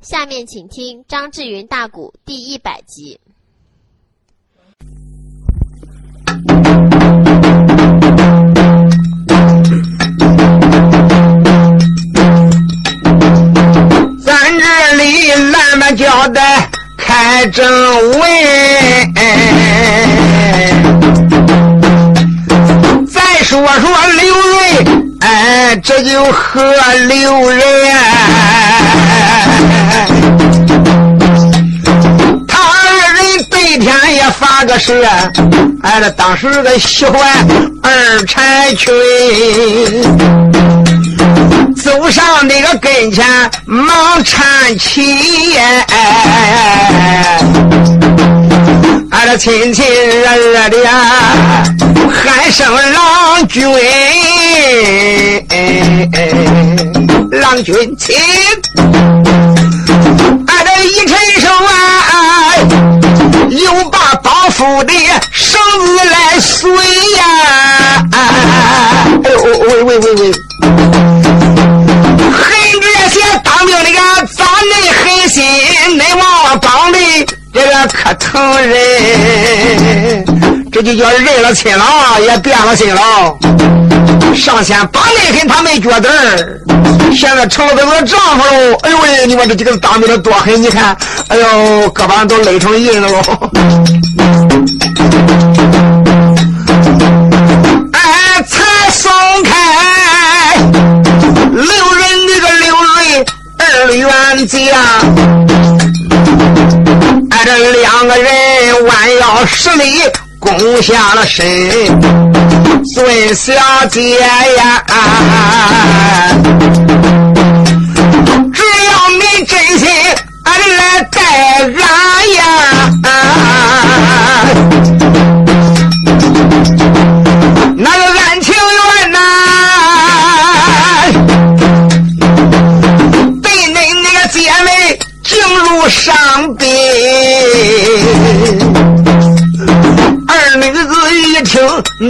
下面请听张志云大鼓第一百集。咱这里来么交代开正文，再说说刘瑞，哎，这就和刘仁，天也发个誓，哎，这当时个喜欢二柴群。走上那个跟前，忙搀起，俺这亲亲热热的喊声郎君，郎君亲，俺这一伸手啊，又把包袱的绳子来随呀，哎呦喂喂喂喂！这些当兵的个可疼人，这就叫认了亲了，也变了心了。上前把内跟他们脚底儿，现在成了咱们丈夫喽。哎呦喂，你们这几个当兵的多狠！你看，哎呦，胳膊上都勒成印子喽。哎，才松开刘人那个刘瑞二员将。这两个人弯腰施礼，躬下了身，孙小姐呀，只要你真心人来带俺呀！那个安情愿呐，被你那个姐妹惊入伤悲。二女子一听，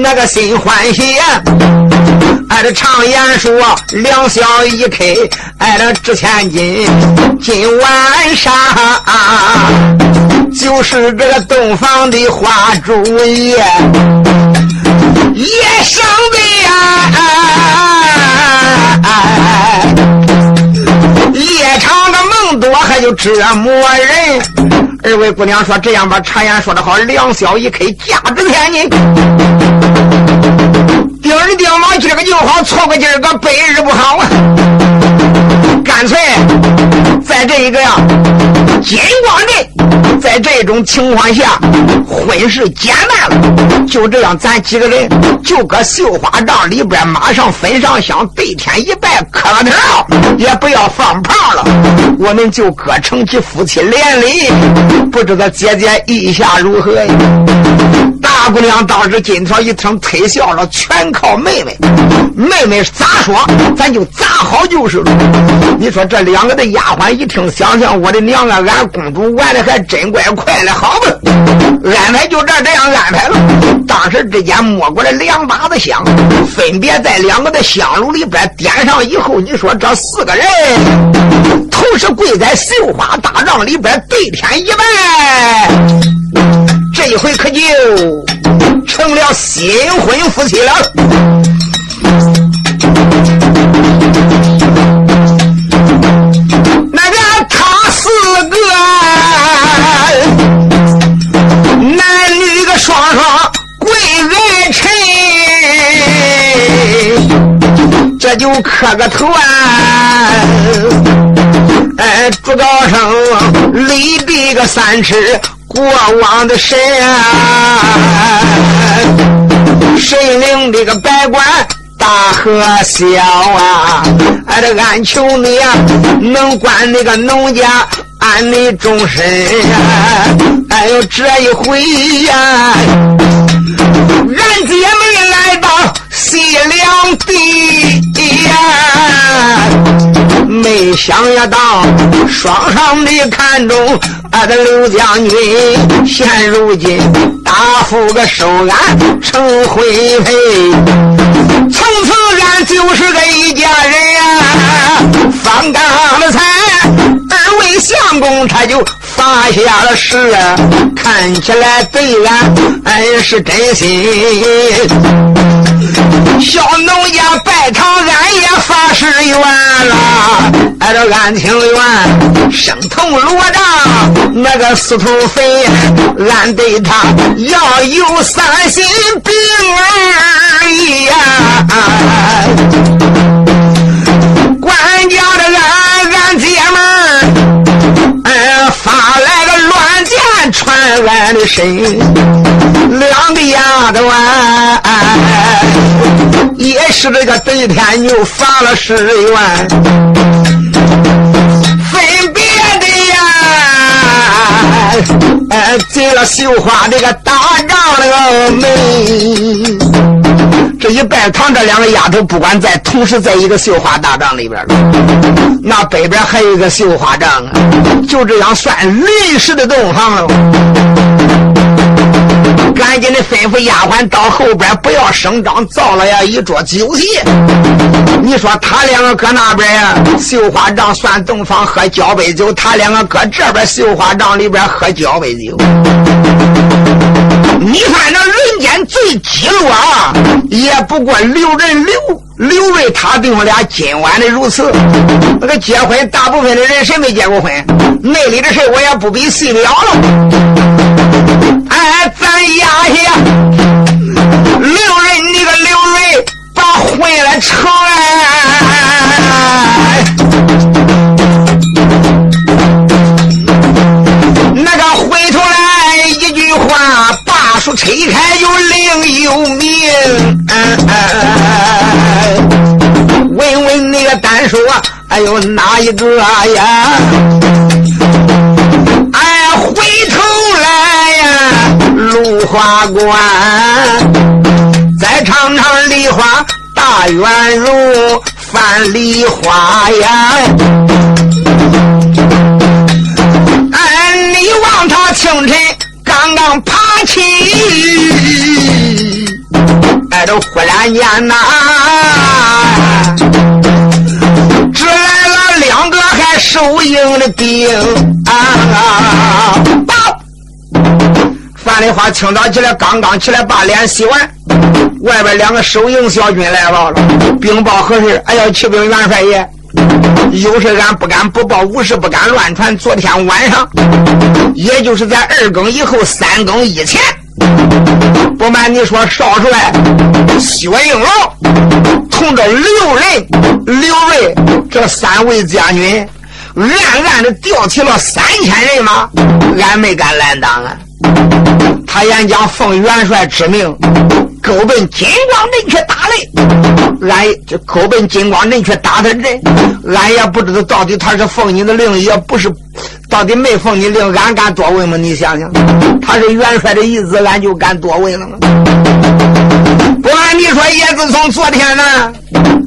那个心欢喜呀、挨着常言说，两小一开，爱了值千金。今晚上就是这个洞房的花烛夜，夜生的呀，夜长的梦。多还就折磨人。二位姑娘说：“这样吧，常言说的好，两小一开，价值千金。今儿丁嘛，今儿个就好，错过今儿个，百日不好啊。干脆在这一个呀，金光镇，在这种情况下，婚事简办了。就这样，咱几个人就搁绣花帐里边，马上焚上香，对天一拜，磕个头，也不要放炮了。我们就各成其夫妻连理，不知道姐姐意下如何呀？大姑娘当时金条一听，推笑了，全靠妹妹。妹妹咋说，咱就咋好就是了。你说这两个的丫鬟一听，想想我的娘啊，俺公主玩的还真怪快的，好吧？安排就这这样安排了。当时之间摸过来两把子香，分别在两个的香炉里边点上以后，你说这四个人同时跪在绣花大帐里边，对天一拜，这一回可就成了新婚夫妻了。那个他四个男女个双双跪在臣，这就磕个头啊。竹篙上立地个三尺过往的神啊，神灵的个百官大和小啊！俺，这俺求你呀，能管那个农家俺的终身啊！哎呦，这一回呀，俺姐妹来到西凉地。呀，没想到双双的看中俺的刘将军，现如今大夫个收俺成婚配，从此俺就是个一家人呀。方刚的财，二位相公他就发下了誓，看起来对俺俺是真心。小农家拜堂，俺也发誓愿了，俺这俺情愿生同罗帐，那个司徒飞，俺对他要有三心病而已呀。管家的俺俺的身，两个丫头啊，也是这个对天牛发了誓愿，分别的呀，哎，进了绣花这个大帐那个门。这一拜堂，这两个丫头不管在同时在一个绣花大帐里边了，那北边还有一个绣花帐啊，就这样算临时的洞房了。赶紧的吩咐丫鬟到后边不要声张，造了呀一桌酒席。你说他两个搁那边呀，绣花帐算洞房喝交杯酒，他两个搁这边绣花帐里边喝交杯酒。你看那人间最基落啊，也不过刘仁刘刘瑞他弟兄俩今晚的如此。那个结婚，大部分的人谁没结过婚？内里的事我也不必细聊了。哎，咱压下刘瑞那个刘瑞把婚来成那个回头来一句话。说拆开有另有名，问问那个单说，哎呦哪一个呀？哎，回头来，芦花关，再尝尝梨花大圆如范梨花呀。哎，你望他清晨。刚刚爬起，哎，都忽然间呐，只来了两个还收营的兵啊！范丽花清早起来，刚刚起来把脸洗完，外边两个收营小军来了，禀报何事？哎呀，启禀元帅爷。有事俺不敢不报，无事不敢乱传。昨天晚上，也就是在二更以后、三更以前，不瞒你说，少帅薛应龙同着刘仁、刘瑞这三位将军，暗暗的调起了三千人马，俺没敢拦挡啊。他演讲奉元帅之命。勾奔金光阵去打雷，俺就勾奔金光阵去打他人，俺也不知道到底他是奉你的令，也不是，到底没奉你令，俺敢多问吗？你想想，他是元帅的意思，俺就敢多问了吗？不瞒你说，也自从昨天呢，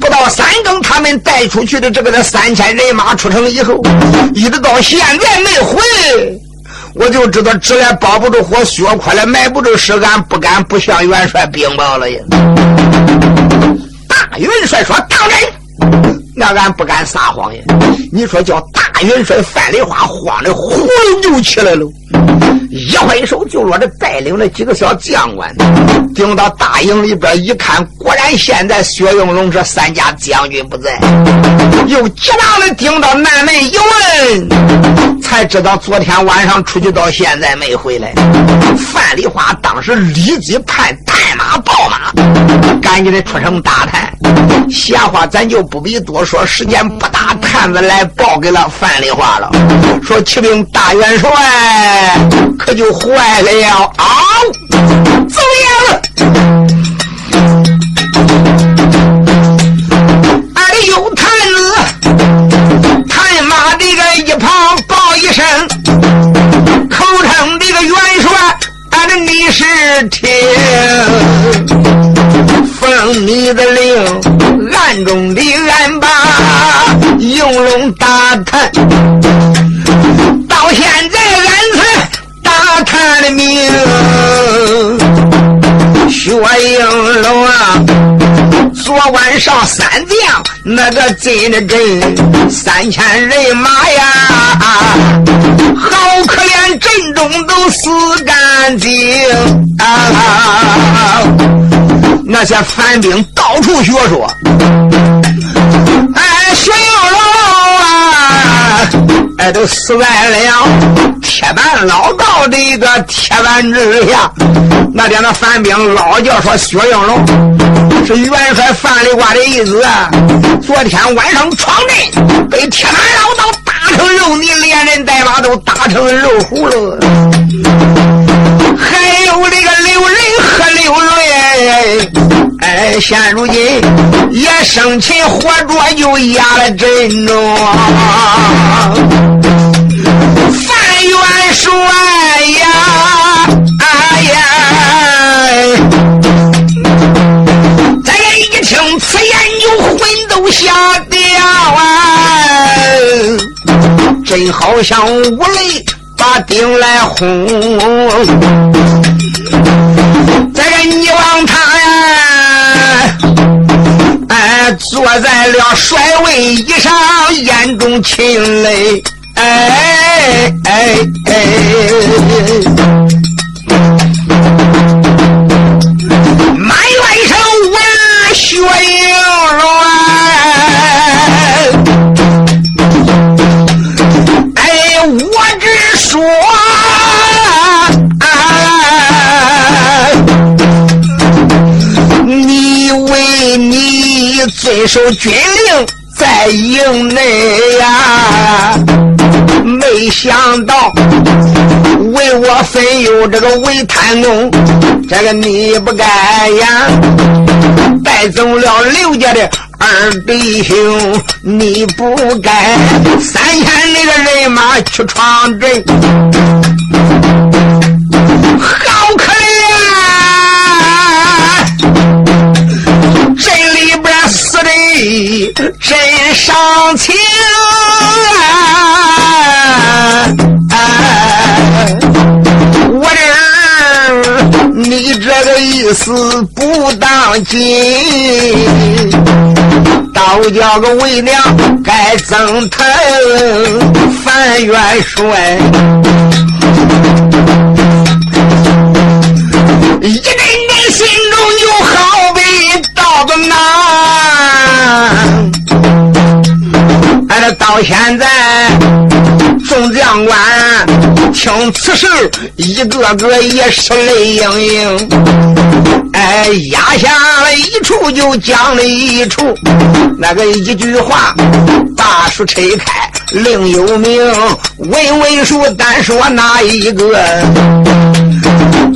不到三更，他们带出去的这个三千人马出城以后，一直到现在没回。我就知道纸来包不住火，血快了埋不住尸，俺不敢不向元帅禀报了呀。大元帅说：“当真。”那俺不敢撒谎呀！你说叫大元帅范丽花慌的呼噜就起来了，一挥手就落这带领了几个小将官，顶到大营里边一看，果然现在薛应龙这三家将军不在，又急忙的顶到南门一问，才知道昨天晚上出去到现在没回来。范丽花当时立即派探马报马，赶紧的出城打探。闲话咱就不必多。说时间不大，探子来报给了范丽花了。说启禀大元帅可就坏了啊！怎么样了，俺的有探子，探马这个一旁报一声，口称这个元帅，俺的你是听，奉你的令，阵中立案吧应龙打探。到现在俺才打探的明薛应龙啊昨晚上三将那个进了阵三千人马呀好可怜阵中都死干净。啊那些反兵到处学说，哎，徐应龙啊，哎，都死在了铁板老道的一个铁板之下。那天那反兵老叫说薛应龙是元帅范立挂的意思啊。昨天晚上闯阵，被铁板老道打成肉泥，连人带马都打成肉糊了。现如今也生擒活捉，就压了阵中。范元帅呀，哎呀，这个一听此言，就魂都吓掉啊！真好像五雷把顶来轰。这个你望他呀，坐在了帅位椅上，眼中噙泪，哎哎哎，满院上闻血影乱，哎，我只说。遵守军令，在营内呀，没想到为我分忧这个为贪弄，这个你不该呀，带走了刘家的二弟兄，你不该。三千里的人马去闯阵，好可怜。真伤情啊！我这你这个意思不当紧，倒叫个为娘该增疼范元帅，一阵阵心中就好比刀子难。到现在，众将官听此事，一个个也是泪盈盈。哎，压下了一处就讲了一处，那个一句话，大书拆开另有名。问问书单说哪一个？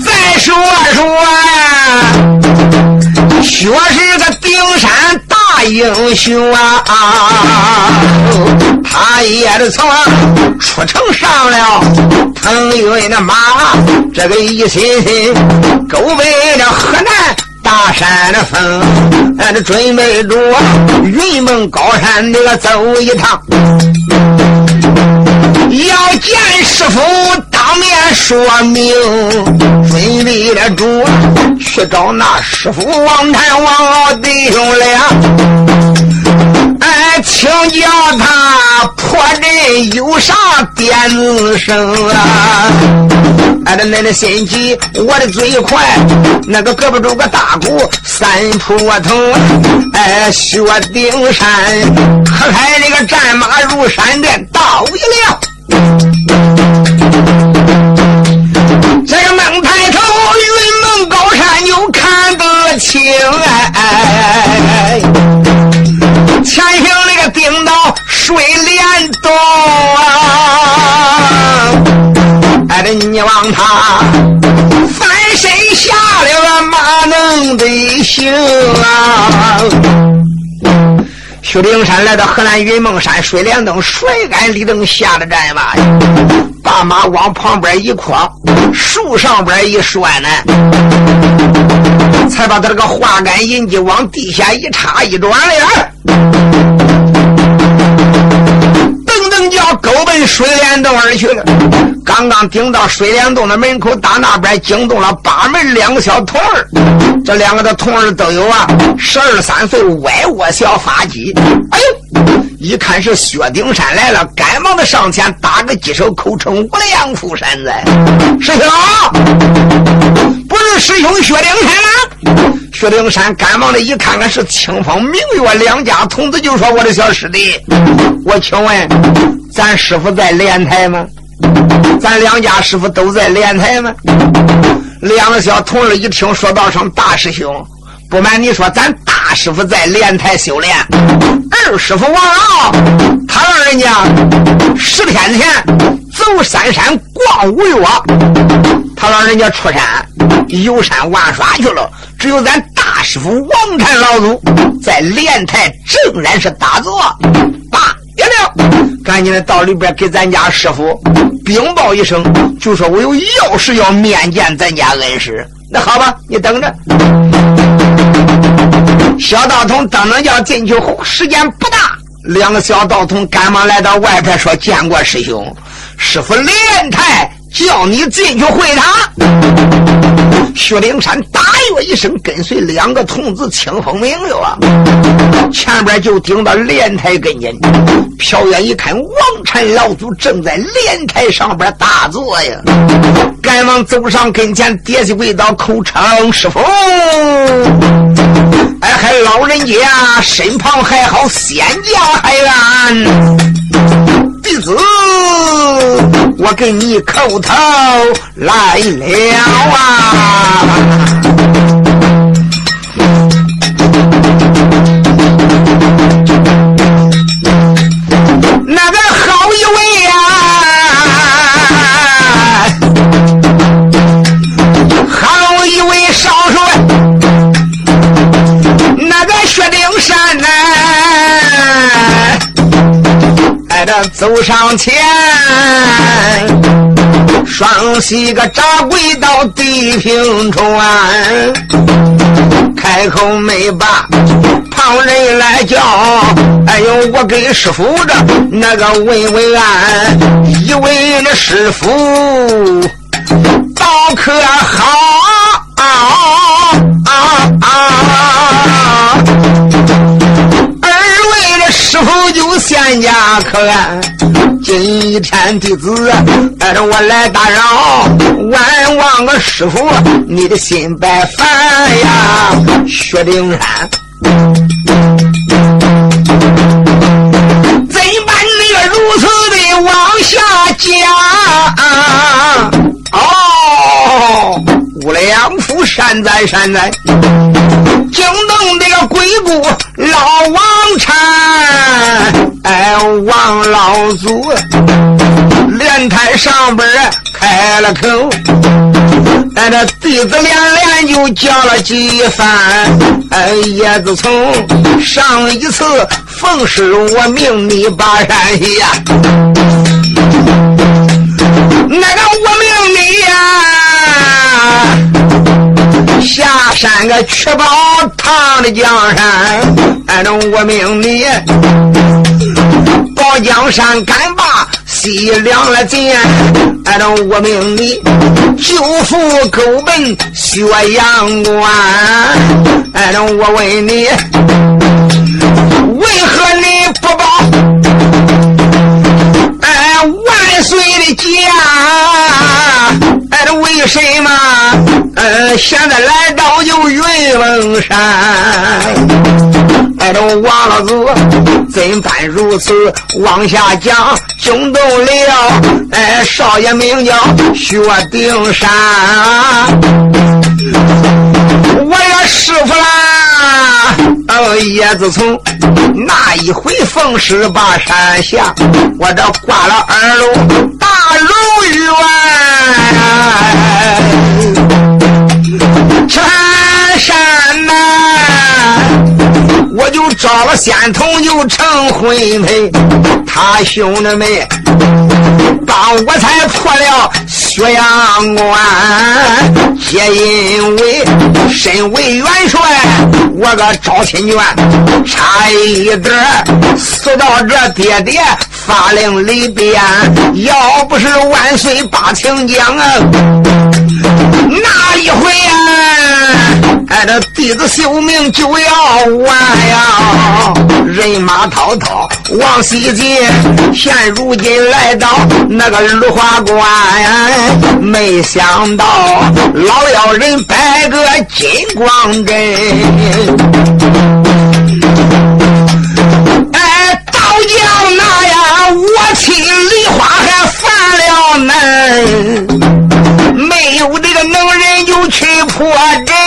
再说说啊，薛是个顶山大。英雄啊，他也是从出城上了腾云的马，这个一心心勾背着河南大山的风，俺这准备着云梦高山那个走一趟。要见师傅，当面说明，准备了主去找那师傅王禅王老弟兄俩，哎，请教他破阵有啥点子声啊？哎，这恁的心急，我的嘴快，那个胳膊肘个大鼓三扑头，哎，薛丁山，可开那个战马如闪电，倒一了。这个猛抬头，云梦高山就看得清哎，前行那个顶到水帘洞啊，哎，这你望他翻身下了马能得行啊。去灵山来到河南云梦山，水帘洞甩杆立灯下了战马，把马往旁边一跨，树上边一拴呢，才把他这个花杆银鸡往地下一插一转脸。叫狗奔水帘洞而去了。刚刚顶到水帘洞的门口，打那边惊动了八门两个小童儿。这两个的童儿都有啊，十二三岁，歪窝小发髻。哎呦，一看是薛丁山来了，赶忙的上前打个几手，口称无量福山在。师兄，不是师兄薛丁山吗？薛灵山赶忙的一看看是清风明月两家童子，就说：“我的小师弟，我请问，咱师傅在莲台吗？咱两家师傅都在莲台吗？”两个小童儿一听，说道声：“大师兄。”不瞒你说，咱大师傅在莲台修炼，二师傅王老，他让人家十天前走山山逛五岳，他让人家出山游山玩耍去了。只有咱大师傅王禅老祖在莲台正然是打坐。罢了，赶紧的到里边给咱家师傅禀报一声，就说我有要事要面见咱家恩师。那好吧，你等着。小道童等等要进去，时间不大。两个小道童赶忙来到外边说：“见过师兄，师傅莲台叫你进去会他。”薛灵山大跃一声，跟随两个童子清风明月啊，前边就顶到莲台跟前。瞟远一看，王禅老祖正在莲台上边打坐呀，赶忙走上跟前，跌下跪倒，口称师傅。哎，还老人家身旁还好仙家还安。弟子，我给你叩头来了啊！走上前，双膝个扎跪到地平川，开口没把旁人来叫，哎呦，我给师傅这那个问问安，以为那师傅道可好。师人家可安，今天弟子带着我来打扰，万望个师傅你的心白烦呀，薛丁山，怎办你个如此的往下讲？哦，五两府善哉善哉。惊动这个鬼谷老王禅，哎，王老祖莲台上边开了口，哎，这弟子连连就叫了几番，哎，叶子从上一次奉师我命你把山下，那个我命你呀。下山个确保唐的江山，俺着我命你保江山，敢把西凉了剑，俺等我命你救父狗奔薛阳关，俺等我问你，为何你不报岁的家？哎，这为什么？呃，现在来到就云蒙山。哎，这王老子怎般如此往下讲？惊动了哎，少爷名叫薛丁山。我也师傅啦！哦，也自从那一回奉师把山下，我这挂了二楼大龙院，全山呐。我就找了仙童，就成婚配。他兄弟们帮我才破了薛阳关，皆因为身为元帅，我个招亲眷差一点死到这爹爹发令里边。要不是万岁把情讲啊，那一回啊。哎，这弟子性命就要完呀！人马滔滔往西进，现如今来到那个芦花关，没想到老妖人摆个金光阵，哎，刀匠那呀，我亲梨花还犯了难，没有这个能人就去破阵。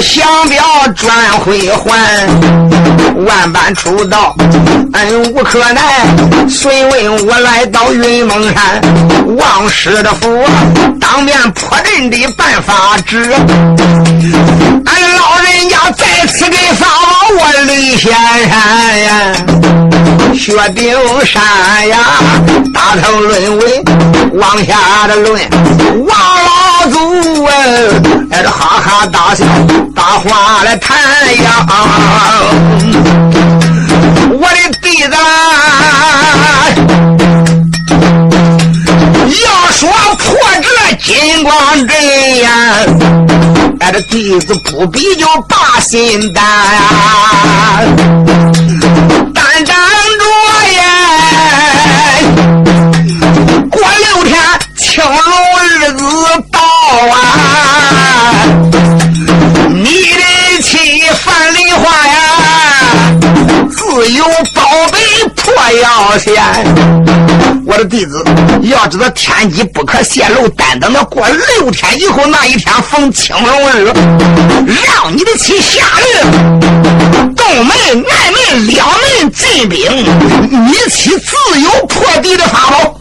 降表转回还，万般出道可奈。遂问我来到云梦山，王师的府，当面破阵的办法知。俺老人家再次给法王我李仙山呀，薛丁山呀，大头论文往下的论，王老祖哎，哎这哈哈大笑。大话来谈呀！我的弟子，要说破这金光阵呀，俺这弟子不比就把心担，担担着呀，过六天青破药仙。我的弟子要知道天机不可泄露，但等到过六天以后那一天逢青龙日，让你的妻下令，东门、南门两门进兵，你妻自有破敌的法宝。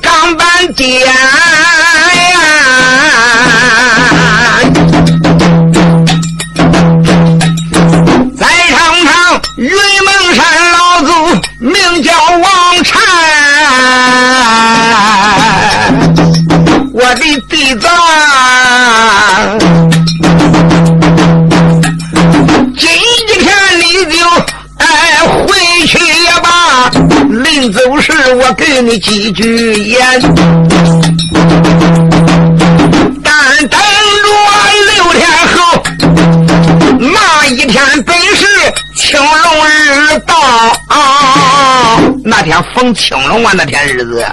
钢板剑呀，再尝尝云梦山老祖名叫王禅，我的弟子。临走时，我给你几句，但等着六天后，那一天本是青龙日到，那天逢青龙啊，那天日子，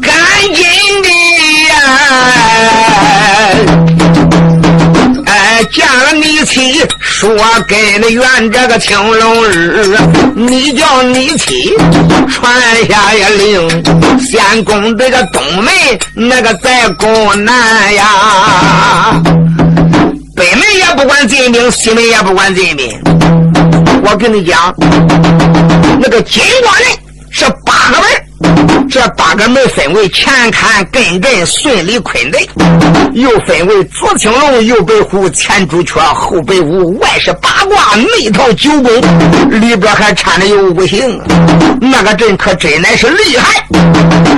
赶紧的呀！哎见了你妻，说给那元这个青龙日，你叫你妻传下一令，先攻这个东门，那个再攻南呀。北门也不管进兵，西门也不管进兵。我跟你讲，那个金光人是八个门。这八个门分为前坎、艮震、顺利、坤兑，又分为左青龙、右白虎、前朱雀、后白虎，外是八卦，内套九宫，里边还掺着有五行。那个阵可真乃是厉害！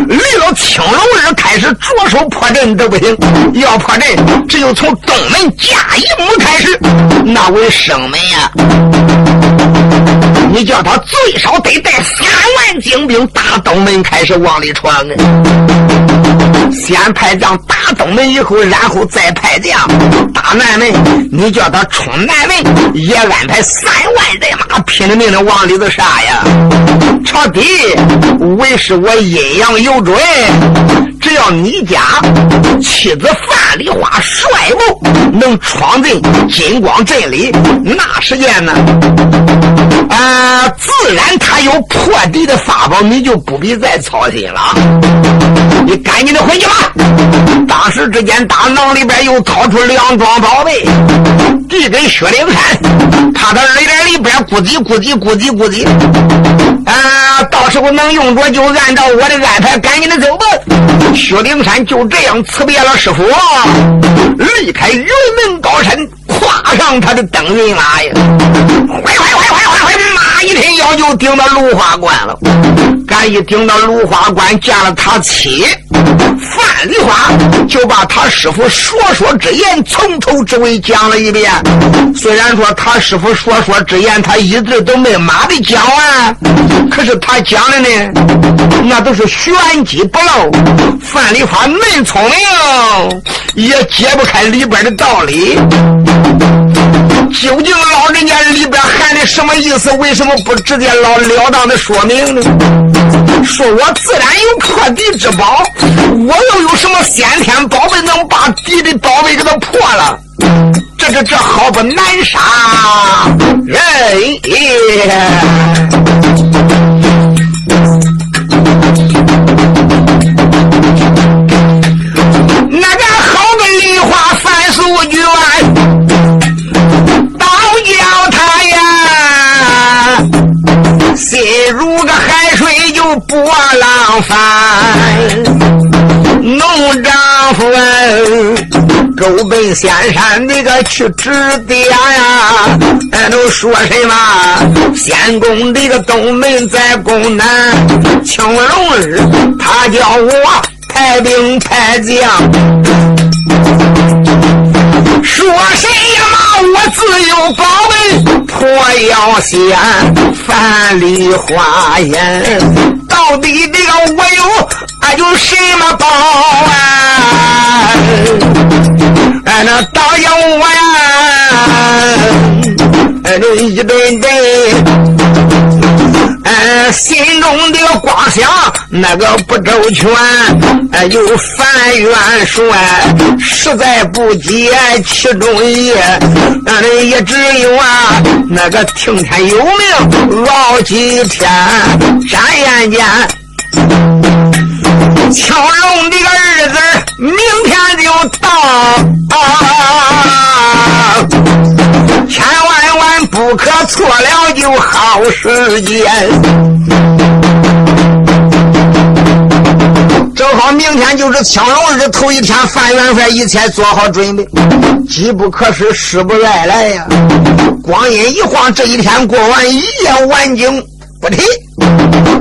离了青龙日开始着手破阵都不行，要破阵只有从东门甲一木开始，那为生门呀。你叫他最少得带三万精兵打东门，开始往里闯啊！先派将打东门，以后然后再派将打南门。你叫他冲南门，也安排三万人马拼了命的往里头杀呀！朝底为是我阴阳有准，只要你家妻子范梨花率部能闯进金光镇里，那时间呢？啊，自然他有破敌的法宝，你就不必再操心了。你赶紧的回去吧。当时之间，大囊里边又掏出两桩宝贝，递给薛灵山，他的耳朵里边咕叽咕叽咕叽咕叽。啊，到时候能用着就按照我的安排，赶紧的走吧。薛丁山就这样辞别了师傅，离开云门高山，跨上他的登云马呀，一天要就顶到芦花关了。赶一顶到芦花关，见了他妻范梨花，就把他师傅说说之言从头至尾讲了一遍。虽然说他师傅说说之言，他一直都没马的讲完，可是他讲的呢，那都是玄机不漏。范梨花嫩聪明，也解不开里边的道理。究竟老人家里边含的什么意思？为什么不直接老了当的说明呢？说我自然有破敌之宝，我又有什么先天宝贝能把敌的宝贝给他破了？这这这好不难杀人！耶如个海水就波浪翻，农丈夫狗奔仙山那个去指点呀，俺都说什么？仙宫这个东门在宫南，青龙日他叫我派兵派将，说谁呀？我自有宝贝破妖仙，范梨花言，到底这个我有俺有什么宝啊？俺那大妖我呀，俺这一顿顿。心中的光想那个不周全，哎，又烦元帅实在不解其中意，俺的也只有啊那个听天由命熬几天，眨眼间，敲龙这个日子明天就到啊。千万万不可错了，就好时间。正好明天就是抢龙日头一天，范元帅一切做好准备。机不可失，时不再来呀！光阴一晃，这一天过完，一夜晚景不提。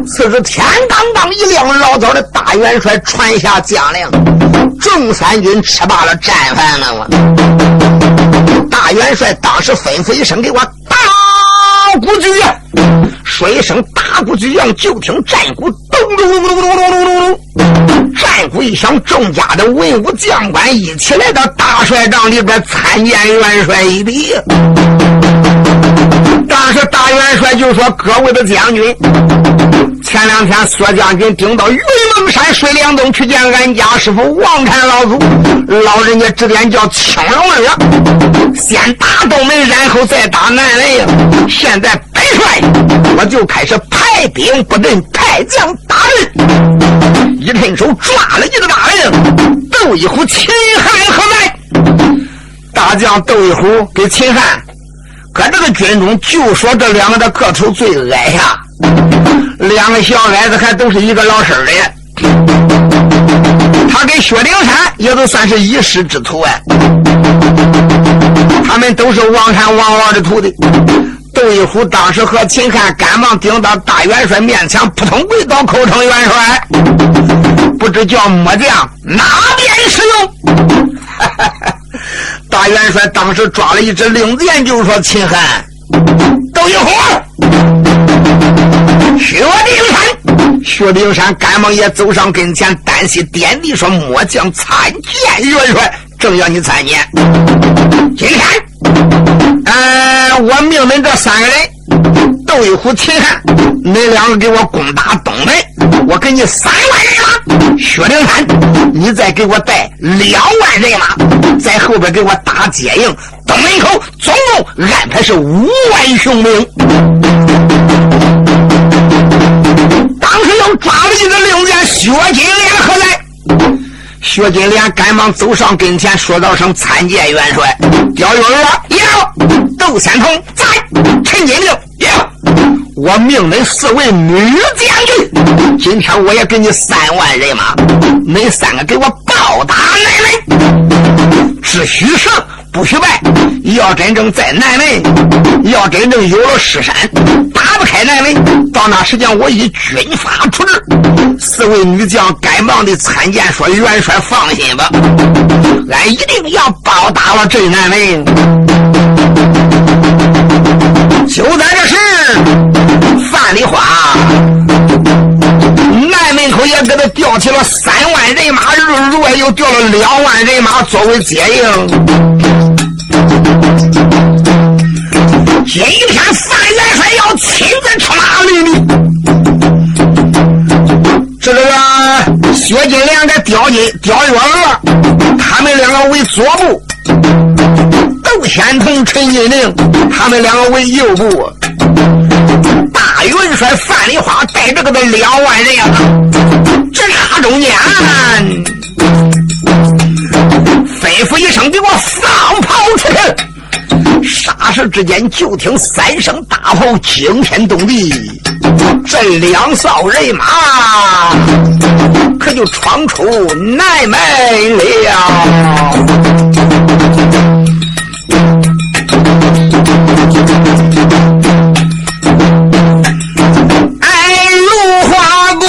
此时天刚刚一亮，老早的大元帅传下将令，众三军吃罢了战饭了吗？元帅当时吩咐一声：“给我打鼓举！”说一声“打鼓举样”，就听战鼓咚咚咚咚咚咚咚咚咚，战鼓一响，众家的文武将官一起来到大帅帐里边参见元帅一礼。当时大元帅就说：“各位的将军，前两天薛将军顶到云蒙山水帘洞去见俺家师傅王禅老祖，老人家指点叫青龙儿，先打东门，然后再打南门。现在本帅我就开始排兵布阵，派将打人。一伸手抓了一个大人，斗一虎、秦汉何在？大将斗一虎给秦汉。”搁这个军中，就说这两个的个头最矮呀，两个小矮子还都是一个老身的。他跟薛丁山也都算是一师之徒哎，他们都是王禅王王的徒弟。窦一虎当时和秦汉赶忙顶到大元帅面前，扑通跪倒，口称元帅，不知叫末将哪边使用？哈哈哈大元帅当时抓了一支令箭，就说：“秦汉，窦一虎，薛丁山。”薛丁山赶忙也走上跟前，单膝点地说：“末将参见元帅，正要你参见。”金山，呃，我命令这三个人。窦一虎、秦汉，你两个给我攻打东门，我给你三万人马；薛灵山，你再给我带两万人马，在后边给我打接应。东门口总共安排是五万雄兵。当时又抓了一个令员，薛金莲何在？薛金莲赶忙走上跟前，说道声：“参见元帅。”刁元说：“有。”窦仙童在。陈金令。我命恁四位女将军，今天我也给你三万人马，恁三个给我报答南门，只许胜不许败。要真正在南门，要真正有了尸山，打不开南门，到那时间我以军法处置。四位女将赶忙的参见说：“元帅放心吧，俺一定要包打了镇南门。”就在这时，范丽花南门口也给他调起了三万人马，另外又调了两万人马作为接应。今天范元帅要亲自出马领兵，这个薛金莲跟刁金、刁月娥，他们两个为左部；窦仙童、陈金玲，他们两个为右部。大元帅范丽花带着个的两万人呀，直插中间，吩咐一声：“给我放炮出去！”霎时之间，就听三声大炮惊天动地，这两哨人马可就闯出南门了。哎如花冠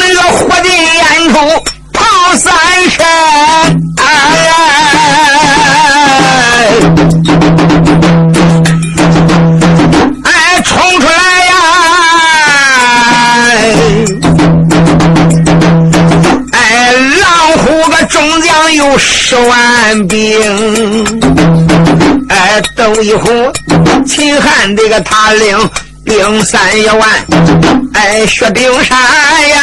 那个火烟头跑三圈哎哎冲出来呀哎老虎个中间有十万兵，哎，窦一虎，秦汉这个他领兵三一万，哎，薛丁山呀，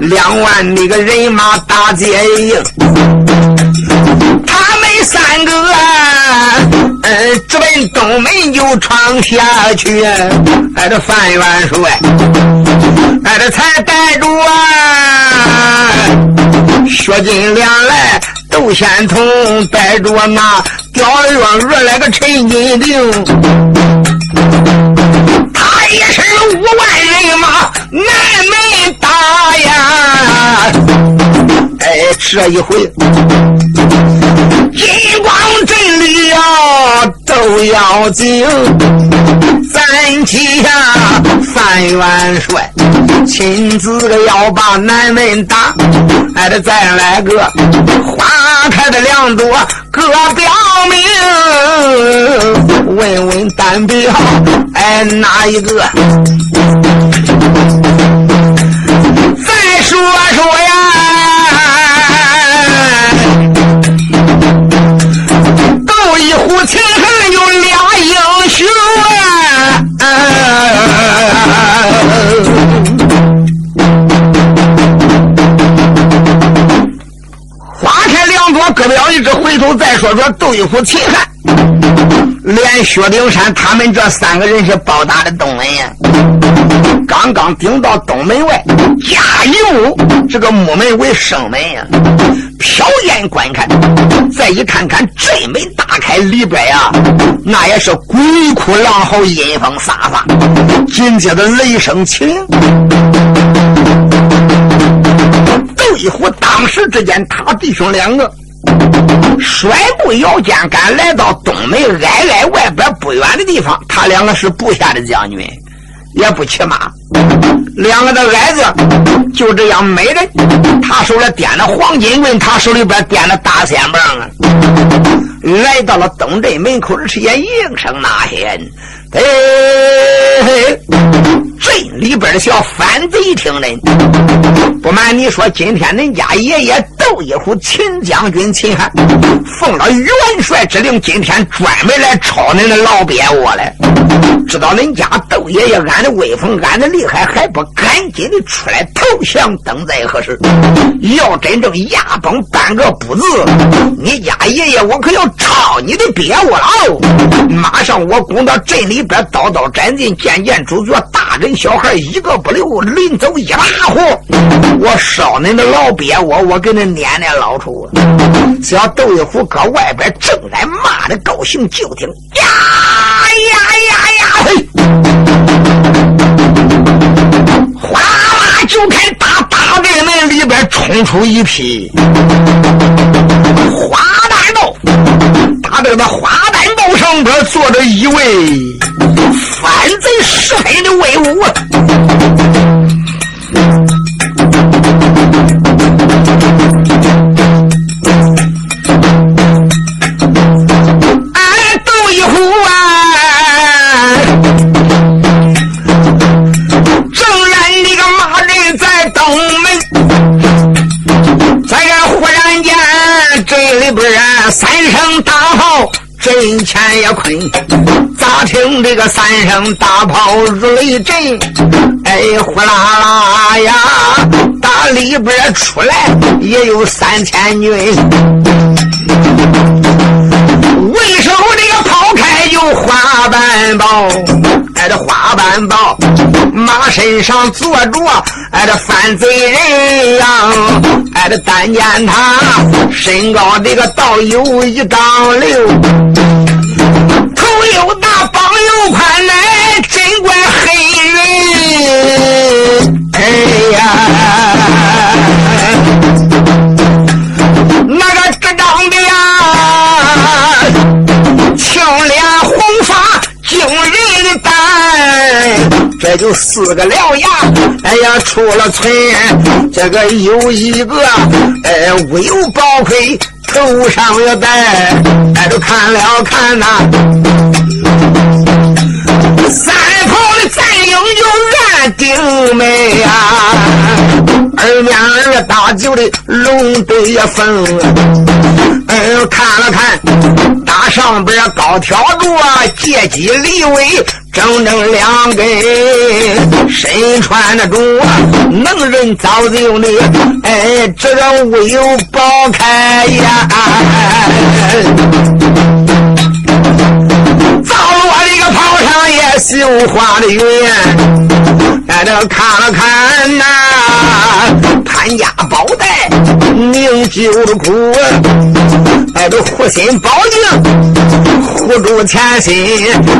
两万那个人马打接应，他们三个，哎，直奔东门就闯下去，哎，这范元帅，哎，这才带住啊。薛金莲来，窦仙童带着那刁月娥来个陈金定，他也是五万人马南门打呀！哎，这一回金光镇里呀都要紧。咱旗下范元帅亲自个要把南门打，还得再来个花开的两朵各表明，问问单表，哎哪一个？再说说呀，回头再说说窦一虎、秦汉，连薛丁山他们这三个人是包打的东门呀。刚刚顶到东门外，驾游这个木门为生门呀。瞟眼观看，再一看看这门大开，里边呀，那也是鬼哭狼嚎，阴风飒飒。紧接着雷声起，窦一虎当时之间，他弟兄两个甩步摇肩杆，来到东门挨挨外边不远的地方。他两个是部下的将军。也不骑马，两个的矮子就这样每人，他手里掂着黄金棍，他手里边掂着大仙棒啊，来到了东镇门口，这是也应声呐喊。哎，镇里边的小反贼听人，不瞒你说，今天恁家爷爷窦一虎秦将军秦汉，奉了元帅之令，今天专门来抄恁的老鳖窝来。知道恁家窦爷爷俺的威风，俺的厉害，还不赶紧的出来投降，等待何时？要真正牙崩半个不字，你家爷爷我可要抄你的鳖窝了！马上我攻到镇里。边刀刀斩尽，件件主角，大人小孩一个不留，临走一把火，我烧恁的老鳖窝，我给恁撵撵老出。小窦一虎搁外边正在骂的高兴，就听呀呀呀呀，嘿，就看打大寨门里边冲出一匹花旦豹，打这个花旦道上边坐着一位反贼十分的威武震前也困，咋听这个三声大炮如雷震？哎，呼啦啦呀，打里边出来也有三千军。为什么这个炮开就花瓣包，哎，这花瓣包，马身上坐着。哎，这犯罪人呀！哎，这单见他身高这个倒有一丈六，头又大，膀又宽，来真怪黑人！就四个獠牙，哎呀，出了村，这个有一个，哎，威有宝盔，头上要戴，哎，都看了看呐，三炮的战鹰就暗顶美呀，二面二大酒的龙对风，哎，看了看，大上边高挑着借机立位。整整两根，身穿的中能人早就的，哎，这个无有宝开呀，造我这个炮上也绣花的云，哎这看了看呐，潘家名酒苦，哎，这护心宝镜护住前心，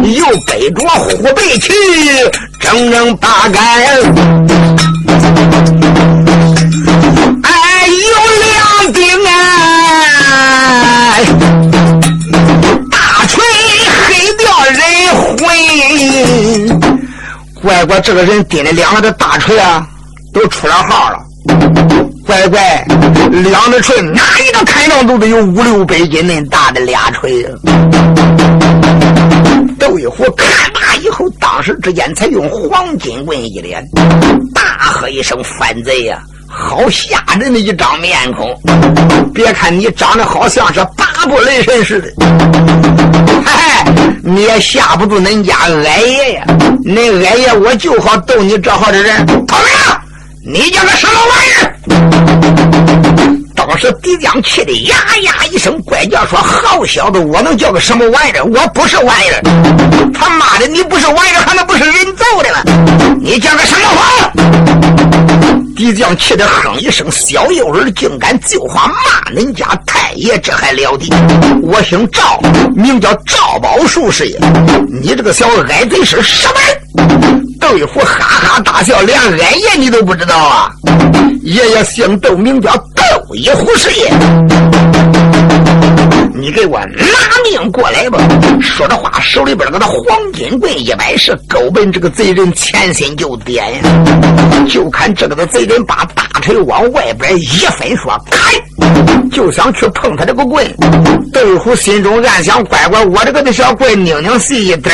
又背着。虎背去，整整八杆，哎，有两顶啊，大锤黑掉人魂。乖乖，这个人顶的两个大锤啊，都出了号了。乖乖，两的锤哪一个开上都得有五六百斤那大的俩锤。窦一虎看罢以后，当时之间才用黄金棍一连，大喝一声：“反贼呀！好吓人的一张面孔！别看你长得好像是八部雷神似的，嗨，你也吓不住恁家矮爷呀！恁矮爷我就好逗你这号的人。透明，你叫个什么玩意儿？”当时狄将气得呀呀一声怪叫，说：“好小子，我能叫个什么玩意儿？我不是玩意儿！他妈的，你不是玩意儿，还能不是人揍的吗？你叫个什么话？”狄将气得哼一声，小幼儿竟敢就话骂恁家太爷，这还了得！我姓赵，名叫赵宝树是也。你这个小矮贼是什么人？窦一虎哈哈大笑，连俺爷你都不知道啊？爷爷姓窦，名叫窦一虎是也。你给我拿命过来吧！说着话，手里边那个黄金棍一摆，是勾奔这个贼人前心就点呀。就看这个的贼人把大锤往外边一分，说开，就想去碰他这个棍。豆虎心中暗想：乖乖，我这个的小棍拧拧细一点，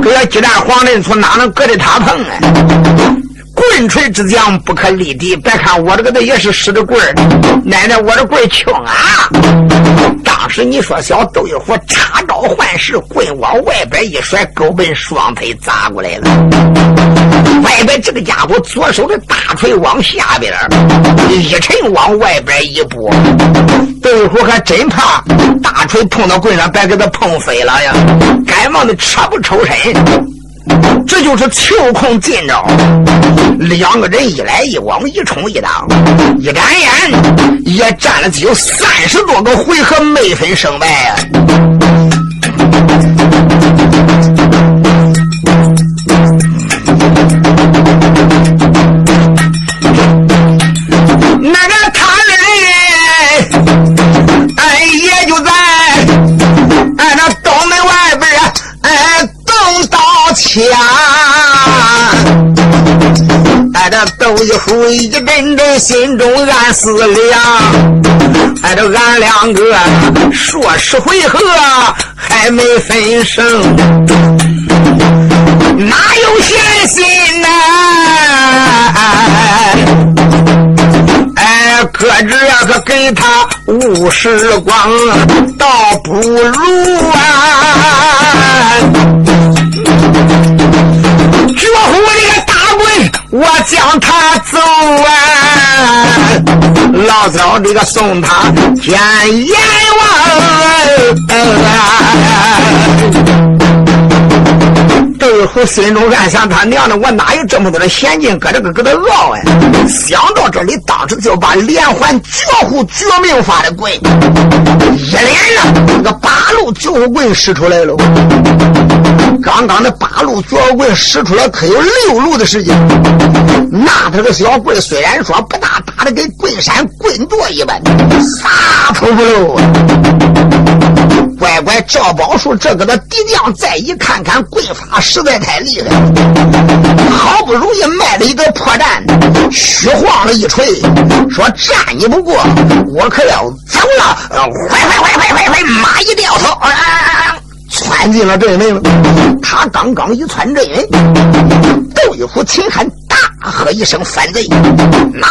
搁要鸡蛋黄连粗，哪能搁着他碰啊？棍锤之将不可力敌，别看我这个的也是使着棍儿，奶奶我这棍儿轻啊！当时你说小窦一虎插招换式，棍往外边一甩，狗奔双腿砸过来了。外边这个家伙左手的大锤往下边一沉，往外边一拨，窦一虎还真怕大锤碰到棍上，别给他碰飞了呀！赶忙的撤不抽身。这就是求空进招，两个人一来一往，一冲一挡，一眨眼也战了只有三十多个回合，没分胜败啊！下。哎，这窦一虎一阵阵心中暗思量，哎，这俺两个说十回合还没分胜，哪有闲心呐？哎，哥这个给他五十光，倒不如啊，绝户这个大棍。我将他走啊！老早这个送他见阎王。玉虎心中暗想：他娘的，我哪有这么多的闲劲搁这个搁这熬啊？想到这里，当时就把连环绝户绝命法的棍，一连的这个八路绝户棍使出来了。刚刚的八路绝户棍使出来，可有六路的时间。那他个小棍虽然说不大，打的跟棍山棍垛一般，撒头不漏。乖乖，赵宝树这个的敌将再一看看棍法实在太厉害，好不容易卖了一个破绽，虚晃了一锤，说战你不过，我可要走了。快快快快快快，马一掉头，窜进了阵门。他刚刚一窜阵门，窦一虎秦汉大喝一声：“反贼！”哪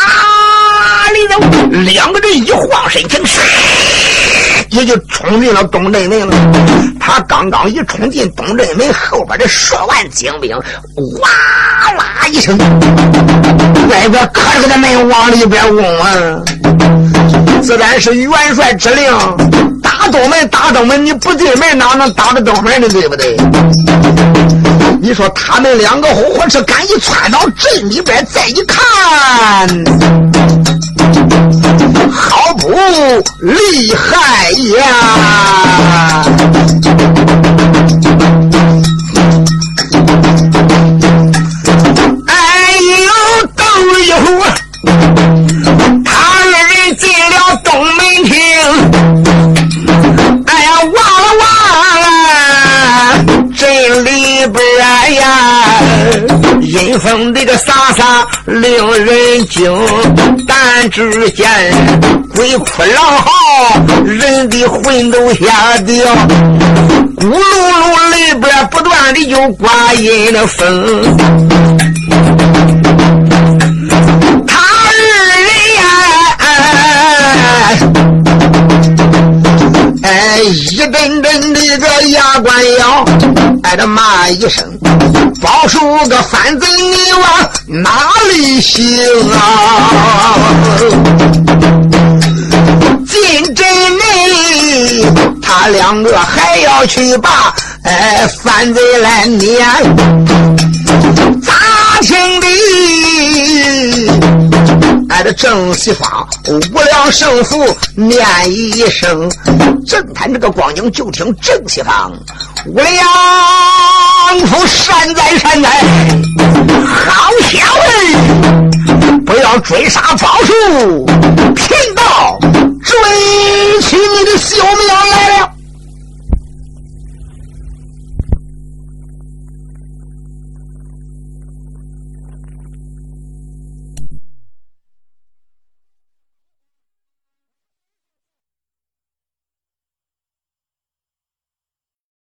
两个人一晃身形。也就冲进了东镇门了。他刚刚一冲进东镇门，后边的十万精兵哇啦一声，外边可着个门往里边攻啊！自然是元帅之令，打东门，打东门，你不进门哪能打着东门呢？对不对？你说他们两个火车赶一窜到镇里边，再一看。好不厉害呀！哎呦，窦一虎，他二人进了东门厅。哎呀，忘了忘了，镇里边呀。阴风那个飒飒令人惊，只见鬼哭狼嚎，人的魂都吓掉，咕噜噜里边不断的有刮阴的风，他二人呀，哎，一阵阵的个牙关咬，挨着骂一声。包叔个反贼，你往哪里行啊？进镇内，他两个还要去把哎反贼来撵，咋听的？的，正西方无量胜负念一声，正谈这个光景，就听正西方无量。佛善哉善哉，好小子，不要追杀宝树，贫道追起你的小命来了。